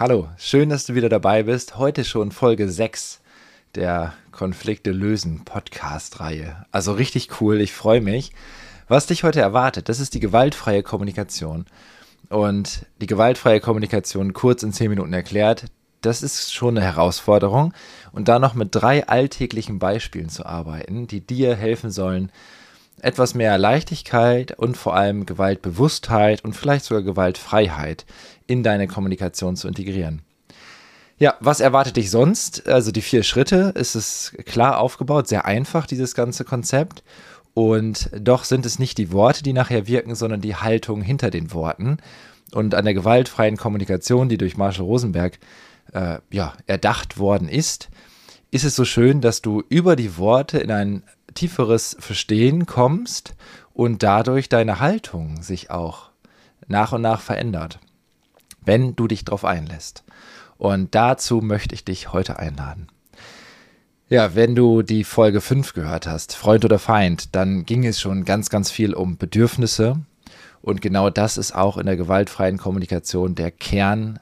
Hallo, schön, dass du wieder dabei bist. Heute schon Folge 6 der Konflikte lösen Podcast-Reihe. Also richtig cool, ich freue mich. Was dich heute erwartet, das ist die gewaltfreie Kommunikation. Und die gewaltfreie Kommunikation kurz in 10 Minuten erklärt, das ist schon eine Herausforderung. Und da noch mit drei alltäglichen Beispielen zu arbeiten, die dir helfen sollen, etwas mehr Leichtigkeit und vor allem Gewaltbewusstheit und vielleicht sogar Gewaltfreiheit in deine Kommunikation zu integrieren. Ja, was erwartet dich sonst? Also die vier Schritte, ist es klar aufgebaut, sehr einfach, dieses ganze Konzept. Und doch sind es nicht die Worte, die nachher wirken, sondern die Haltung hinter den Worten. Und an der gewaltfreien Kommunikation, die durch Marshall Rosenberg äh, ja, erdacht worden ist, ist es so schön, dass du über die Worte in ein tieferes Verstehen kommst und dadurch deine Haltung sich auch nach und nach verändert wenn du dich darauf einlässt. Und dazu möchte ich dich heute einladen. Ja, wenn du die Folge 5 gehört hast, Freund oder Feind, dann ging es schon ganz, ganz viel um Bedürfnisse. Und genau das ist auch in der gewaltfreien Kommunikation der Kern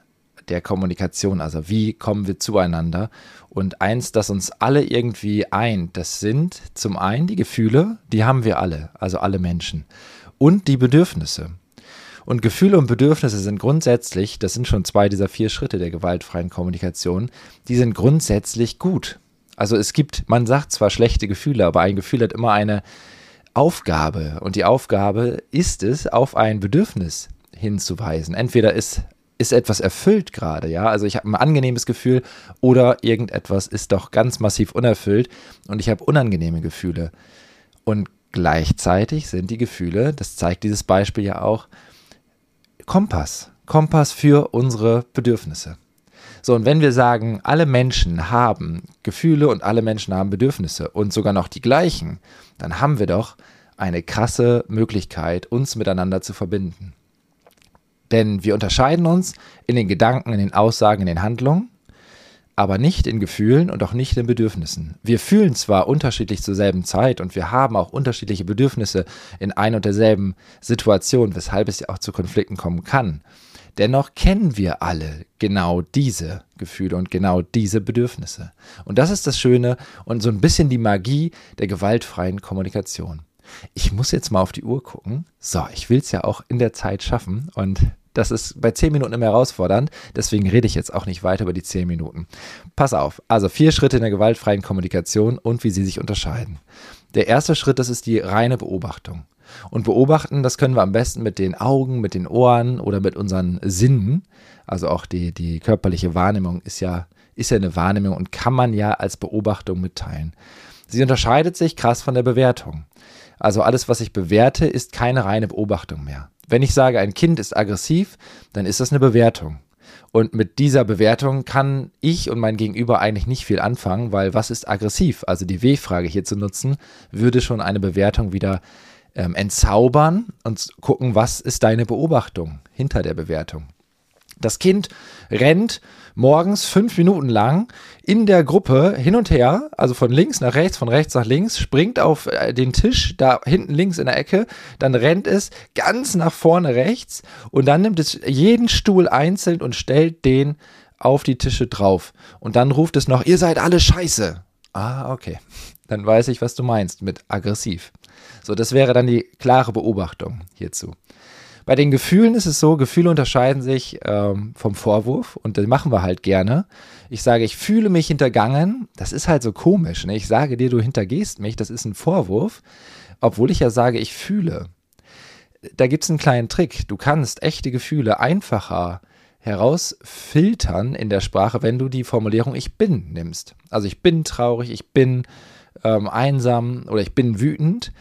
der Kommunikation. Also wie kommen wir zueinander? Und eins, das uns alle irgendwie eint, das sind zum einen die Gefühle, die haben wir alle, also alle Menschen. Und die Bedürfnisse. Und Gefühle und Bedürfnisse sind grundsätzlich, das sind schon zwei dieser vier Schritte der gewaltfreien Kommunikation, die sind grundsätzlich gut. Also es gibt, man sagt zwar schlechte Gefühle, aber ein Gefühl hat immer eine Aufgabe. Und die Aufgabe ist es, auf ein Bedürfnis hinzuweisen. Entweder ist, ist etwas erfüllt gerade, ja, also ich habe ein angenehmes Gefühl oder irgendetwas ist doch ganz massiv unerfüllt und ich habe unangenehme Gefühle. Und gleichzeitig sind die Gefühle, das zeigt dieses Beispiel ja auch, Kompass. Kompass für unsere Bedürfnisse. So, und wenn wir sagen, alle Menschen haben Gefühle und alle Menschen haben Bedürfnisse und sogar noch die gleichen, dann haben wir doch eine krasse Möglichkeit, uns miteinander zu verbinden. Denn wir unterscheiden uns in den Gedanken, in den Aussagen, in den Handlungen aber nicht in Gefühlen und auch nicht in Bedürfnissen. Wir fühlen zwar unterschiedlich zur selben Zeit und wir haben auch unterschiedliche Bedürfnisse in ein und derselben Situation, weshalb es ja auch zu Konflikten kommen kann. Dennoch kennen wir alle genau diese Gefühle und genau diese Bedürfnisse. Und das ist das Schöne und so ein bisschen die Magie der gewaltfreien Kommunikation. Ich muss jetzt mal auf die Uhr gucken. So, ich will es ja auch in der Zeit schaffen und das ist bei 10 Minuten immer herausfordernd. Deswegen rede ich jetzt auch nicht weiter über die 10 Minuten. Pass auf. Also vier Schritte in der gewaltfreien Kommunikation und wie sie sich unterscheiden. Der erste Schritt, das ist die reine Beobachtung. Und beobachten, das können wir am besten mit den Augen, mit den Ohren oder mit unseren Sinnen. Also auch die, die körperliche Wahrnehmung ist ja, ist ja eine Wahrnehmung und kann man ja als Beobachtung mitteilen. Sie unterscheidet sich krass von der Bewertung. Also alles, was ich bewerte, ist keine reine Beobachtung mehr. Wenn ich sage, ein Kind ist aggressiv, dann ist das eine Bewertung. Und mit dieser Bewertung kann ich und mein Gegenüber eigentlich nicht viel anfangen, weil was ist aggressiv? Also die W-Frage hier zu nutzen, würde schon eine Bewertung wieder ähm, entzaubern und gucken, was ist deine Beobachtung hinter der Bewertung. Das Kind rennt morgens fünf Minuten lang in der Gruppe hin und her, also von links nach rechts, von rechts nach links, springt auf äh, den Tisch da hinten links in der Ecke, dann rennt es ganz nach vorne rechts und dann nimmt es jeden Stuhl einzeln und stellt den auf die Tische drauf. Und dann ruft es noch, ihr seid alle scheiße. Ah, okay. Dann weiß ich, was du meinst mit aggressiv. So, das wäre dann die klare Beobachtung hierzu. Bei den Gefühlen ist es so, Gefühle unterscheiden sich ähm, vom Vorwurf und das machen wir halt gerne. Ich sage, ich fühle mich hintergangen. Das ist halt so komisch. Ne? Ich sage dir, du hintergehst mich. Das ist ein Vorwurf, obwohl ich ja sage, ich fühle. Da gibt es einen kleinen Trick. Du kannst echte Gefühle einfacher herausfiltern in der Sprache, wenn du die Formulierung ich bin nimmst. Also ich bin traurig, ich bin ähm, einsam oder ich bin wütend,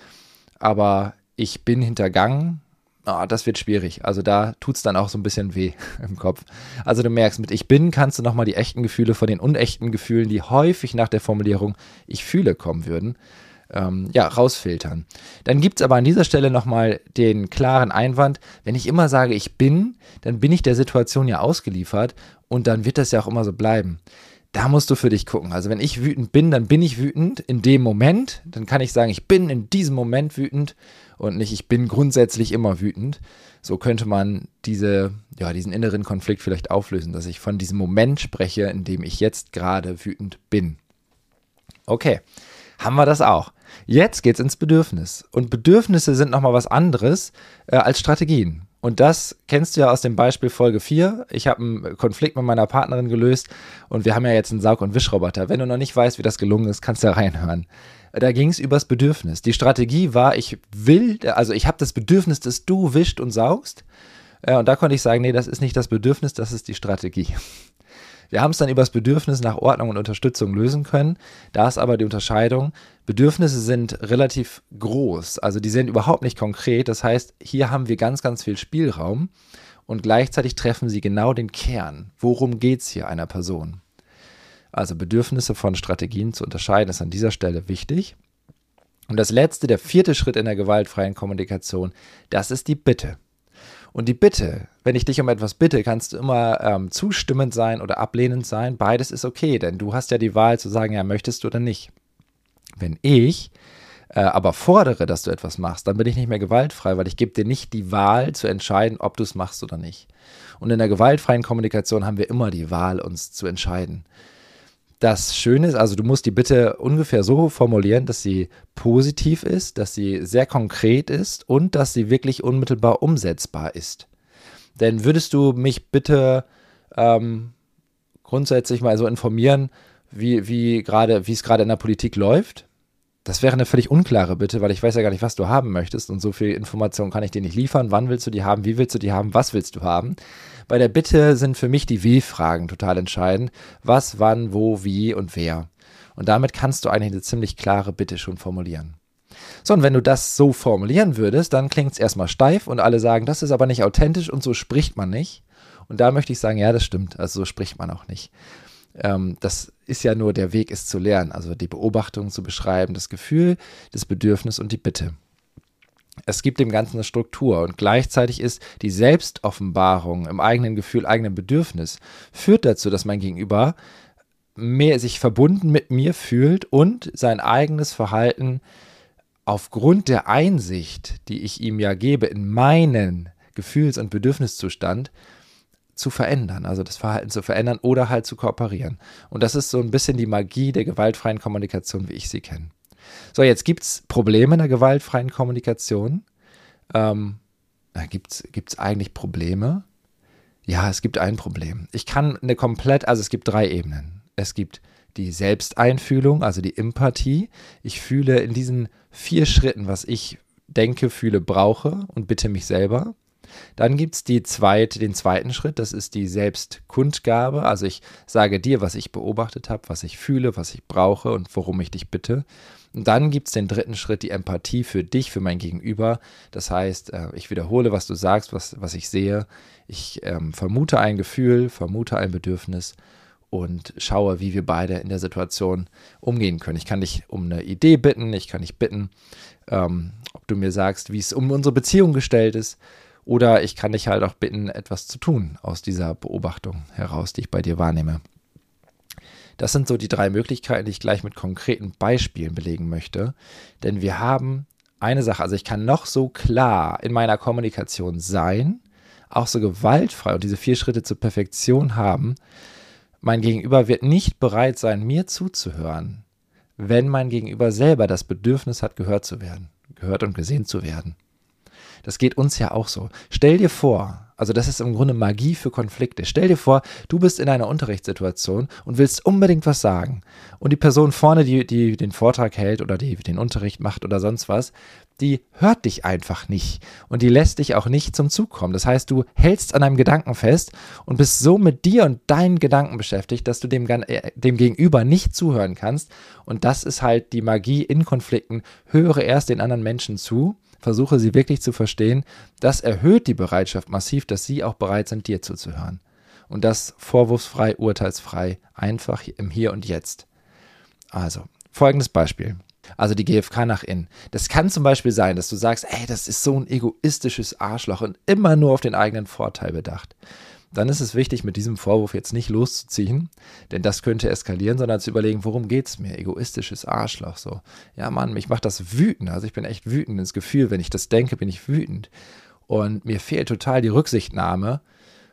aber ich bin hintergangen oh, das wird schwierig. Also da tut es dann auch so ein bisschen weh im Kopf. Also du merkst, mit Ich bin kannst du nochmal die echten Gefühle von den unechten Gefühlen, die häufig nach der Formulierung Ich fühle kommen würden, ähm, ja, rausfiltern. Dann gibt es aber an dieser Stelle nochmal den klaren Einwand, wenn ich immer sage, ich bin, dann bin ich der Situation ja ausgeliefert und dann wird das ja auch immer so bleiben. Da musst du für dich gucken. Also wenn ich wütend bin, dann bin ich wütend in dem Moment. Dann kann ich sagen, ich bin in diesem Moment wütend und nicht, ich bin grundsätzlich immer wütend. So könnte man diese, ja, diesen inneren Konflikt vielleicht auflösen, dass ich von diesem Moment spreche, in dem ich jetzt gerade wütend bin. Okay, haben wir das auch. Jetzt geht's ins Bedürfnis. Und Bedürfnisse sind nochmal was anderes äh, als Strategien. Und das kennst du ja aus dem Beispiel Folge 4. Ich habe einen Konflikt mit meiner Partnerin gelöst und wir haben ja jetzt einen Saug- und Wischroboter. Wenn du noch nicht weißt, wie das gelungen ist, kannst du da reinhören. Da ging es übers Bedürfnis. Die Strategie war, ich will, also ich habe das Bedürfnis, dass du wischt und saugst. Äh, und da konnte ich sagen, nee, das ist nicht das Bedürfnis, das ist die Strategie. Wir haben es dann über das Bedürfnis nach Ordnung und Unterstützung lösen können. Da ist aber die Unterscheidung, Bedürfnisse sind relativ groß, also die sind überhaupt nicht konkret. Das heißt, hier haben wir ganz, ganz viel Spielraum und gleichzeitig treffen sie genau den Kern. Worum geht es hier einer Person? Also Bedürfnisse von Strategien zu unterscheiden, ist an dieser Stelle wichtig. Und das letzte, der vierte Schritt in der gewaltfreien Kommunikation, das ist die Bitte. Und die Bitte, wenn ich dich um etwas bitte, kannst du immer ähm, zustimmend sein oder ablehnend sein. Beides ist okay, denn du hast ja die Wahl zu sagen, ja, möchtest du oder nicht. Wenn ich äh, aber fordere, dass du etwas machst, dann bin ich nicht mehr gewaltfrei, weil ich gebe dir nicht die Wahl zu entscheiden, ob du es machst oder nicht. Und in der gewaltfreien Kommunikation haben wir immer die Wahl, uns zu entscheiden. Das Schöne ist, also du musst die Bitte ungefähr so formulieren, dass sie positiv ist, dass sie sehr konkret ist und dass sie wirklich unmittelbar umsetzbar ist. Denn würdest du mich bitte ähm, grundsätzlich mal so informieren, wie, wie gerade, wie es gerade in der Politik läuft? Das wäre eine völlig unklare Bitte, weil ich weiß ja gar nicht, was du haben möchtest und so viel Information kann ich dir nicht liefern. Wann willst du die haben? Wie willst du die haben? Was willst du haben? Bei der Bitte sind für mich die Wie-Fragen total entscheidend. Was, wann, wo, wie und wer. Und damit kannst du eigentlich eine ziemlich klare Bitte schon formulieren. So, und wenn du das so formulieren würdest, dann klingt es erstmal steif und alle sagen, das ist aber nicht authentisch und so spricht man nicht. Und da möchte ich sagen, ja, das stimmt, also so spricht man auch nicht. Ähm, das ist ja nur der Weg, es zu lernen, also die Beobachtung zu beschreiben, das Gefühl, das Bedürfnis und die Bitte es gibt dem Ganzen eine Struktur und gleichzeitig ist die Selbstoffenbarung im eigenen Gefühl, eigenen Bedürfnis, führt dazu, dass mein Gegenüber mehr sich verbunden mit mir fühlt und sein eigenes Verhalten aufgrund der Einsicht, die ich ihm ja gebe, in meinen Gefühls- und Bedürfniszustand zu verändern, also das Verhalten zu verändern oder halt zu kooperieren. Und das ist so ein bisschen die Magie der gewaltfreien Kommunikation, wie ich sie kenne. So, jetzt gibt es Probleme in der gewaltfreien Kommunikation. Ähm, gibt es eigentlich Probleme? Ja, es gibt ein Problem. Ich kann eine komplett, also es gibt drei Ebenen. Es gibt die Selbsteinfühlung, also die Empathie. Ich fühle in diesen vier Schritten, was ich denke, fühle, brauche und bitte mich selber. Dann gibt es die zweite, den zweiten Schritt, das ist die Selbstkundgabe. Also ich sage dir, was ich beobachtet habe, was ich fühle, was ich brauche und worum ich dich bitte. Und dann gibt es den dritten Schritt, die Empathie für dich, für mein Gegenüber. Das heißt, äh, ich wiederhole, was du sagst, was, was ich sehe. Ich ähm, vermute ein Gefühl, vermute ein Bedürfnis und schaue, wie wir beide in der Situation umgehen können. Ich kann dich um eine Idee bitten, ich kann dich bitten, ähm, ob du mir sagst, wie es um unsere Beziehung gestellt ist. Oder ich kann dich halt auch bitten, etwas zu tun aus dieser Beobachtung heraus, die ich bei dir wahrnehme. Das sind so die drei Möglichkeiten, die ich gleich mit konkreten Beispielen belegen möchte. Denn wir haben eine Sache, also ich kann noch so klar in meiner Kommunikation sein, auch so gewaltfrei und diese vier Schritte zur Perfektion haben. Mein Gegenüber wird nicht bereit sein, mir zuzuhören, wenn mein Gegenüber selber das Bedürfnis hat, gehört zu werden, gehört und gesehen zu werden. Das geht uns ja auch so. Stell dir vor, also das ist im Grunde Magie für Konflikte. Stell dir vor, du bist in einer Unterrichtssituation und willst unbedingt was sagen. Und die Person vorne, die, die den Vortrag hält oder die den Unterricht macht oder sonst was, die hört dich einfach nicht und die lässt dich auch nicht zum Zug kommen. Das heißt, du hältst an einem Gedanken fest und bist so mit dir und deinen Gedanken beschäftigt, dass du dem, äh, dem Gegenüber nicht zuhören kannst. Und das ist halt die Magie in Konflikten. Höre erst den anderen Menschen zu versuche sie wirklich zu verstehen, das erhöht die Bereitschaft massiv, dass sie auch bereit sind, dir zuzuhören. Und das vorwurfsfrei, urteilsfrei, einfach im Hier und Jetzt. Also, folgendes Beispiel. Also die GfK nach innen. Das kann zum Beispiel sein, dass du sagst, ey, das ist so ein egoistisches Arschloch und immer nur auf den eigenen Vorteil bedacht. Dann ist es wichtig, mit diesem Vorwurf jetzt nicht loszuziehen, denn das könnte eskalieren, sondern zu überlegen, worum geht es mir? Egoistisches Arschloch so. Ja, Mann, mich macht das wütend. Also ich bin echt wütend ins Gefühl, wenn ich das denke, bin ich wütend. Und mir fehlt total die Rücksichtnahme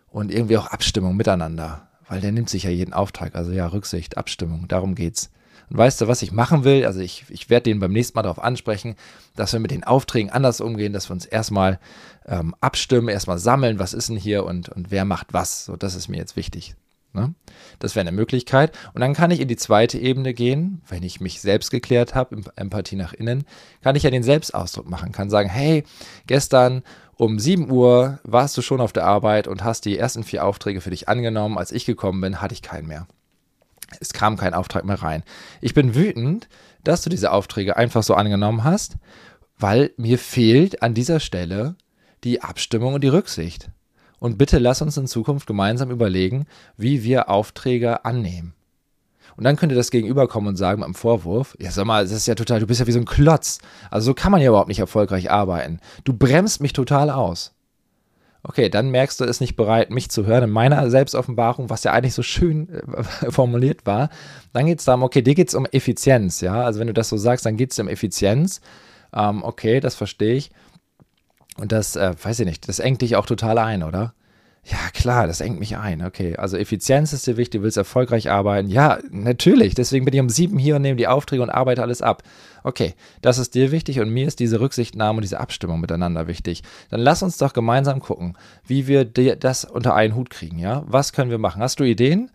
und irgendwie auch Abstimmung miteinander, weil der nimmt sich ja jeden Auftrag. Also ja, Rücksicht, Abstimmung, darum geht's. Und weißt du, was ich machen will? Also ich, ich werde den beim nächsten Mal darauf ansprechen, dass wir mit den Aufträgen anders umgehen, dass wir uns erstmal ähm, abstimmen, erstmal sammeln, was ist denn hier und, und wer macht was. So, das ist mir jetzt wichtig. Ne? Das wäre eine Möglichkeit. Und dann kann ich in die zweite Ebene gehen, wenn ich mich selbst geklärt habe, Empathie nach innen, kann ich ja den Selbstausdruck machen, kann sagen, hey, gestern um 7 Uhr warst du schon auf der Arbeit und hast die ersten vier Aufträge für dich angenommen. Als ich gekommen bin, hatte ich keinen mehr. Es kam kein Auftrag mehr rein. Ich bin wütend, dass du diese Aufträge einfach so angenommen hast, weil mir fehlt an dieser Stelle die Abstimmung und die Rücksicht. Und bitte lass uns in Zukunft gemeinsam überlegen, wie wir Aufträge annehmen. Und dann könnte das Gegenüber kommen und sagen beim Vorwurf, ja sag mal, das ist ja total, du bist ja wie so ein Klotz. Also so kann man ja überhaupt nicht erfolgreich arbeiten. Du bremst mich total aus. Okay, dann merkst du, ist nicht bereit, mich zu hören in meiner Selbstoffenbarung, was ja eigentlich so schön äh, formuliert war. Dann geht es darum, okay, dir geht es um Effizienz, ja. Also wenn du das so sagst, dann geht es um Effizienz. Ähm, okay, das verstehe ich. Und das, äh, weiß ich nicht, das engt dich auch total ein, oder? Ja, klar, das engt mich ein. Okay, also Effizienz ist dir wichtig, du willst erfolgreich arbeiten. Ja, natürlich. Deswegen bin ich um sieben hier und nehme die Aufträge und arbeite alles ab. Okay, das ist dir wichtig und mir ist diese Rücksichtnahme und diese Abstimmung miteinander wichtig. Dann lass uns doch gemeinsam gucken, wie wir das unter einen Hut kriegen, ja? Was können wir machen? Hast du Ideen?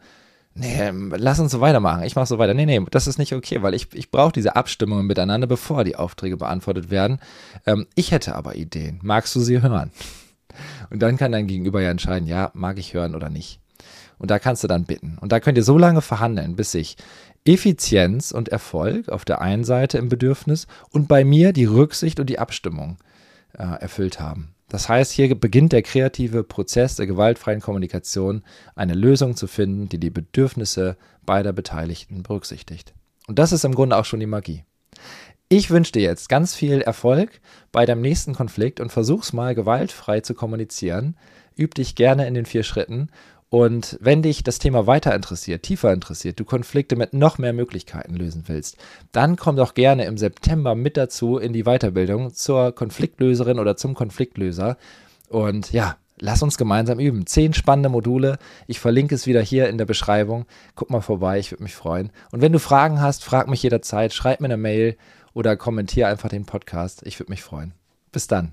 Nee, lass uns so weitermachen. Ich mache so weiter. Nee, nee, das ist nicht okay, weil ich, ich brauche diese Abstimmung miteinander, bevor die Aufträge beantwortet werden. Ähm, ich hätte aber Ideen. Magst du sie hören? Und dann kann dein Gegenüber ja entscheiden, ja, mag ich hören oder nicht. Und da kannst du dann bitten. Und da könnt ihr so lange verhandeln, bis sich Effizienz und Erfolg auf der einen Seite im Bedürfnis und bei mir die Rücksicht und die Abstimmung äh, erfüllt haben. Das heißt, hier beginnt der kreative Prozess der gewaltfreien Kommunikation, eine Lösung zu finden, die die Bedürfnisse beider Beteiligten berücksichtigt. Und das ist im Grunde auch schon die Magie. Ich wünsche dir jetzt ganz viel Erfolg bei deinem nächsten Konflikt und versuch's mal gewaltfrei zu kommunizieren. Üb dich gerne in den vier Schritten. Und wenn dich das Thema weiter interessiert, tiefer interessiert, du Konflikte mit noch mehr Möglichkeiten lösen willst, dann komm doch gerne im September mit dazu in die Weiterbildung zur Konfliktlöserin oder zum Konfliktlöser. Und ja, lass uns gemeinsam üben. Zehn spannende Module. Ich verlinke es wieder hier in der Beschreibung. Guck mal vorbei, ich würde mich freuen. Und wenn du Fragen hast, frag mich jederzeit, schreib mir eine Mail oder kommentiere einfach den Podcast. Ich würde mich freuen. Bis dann.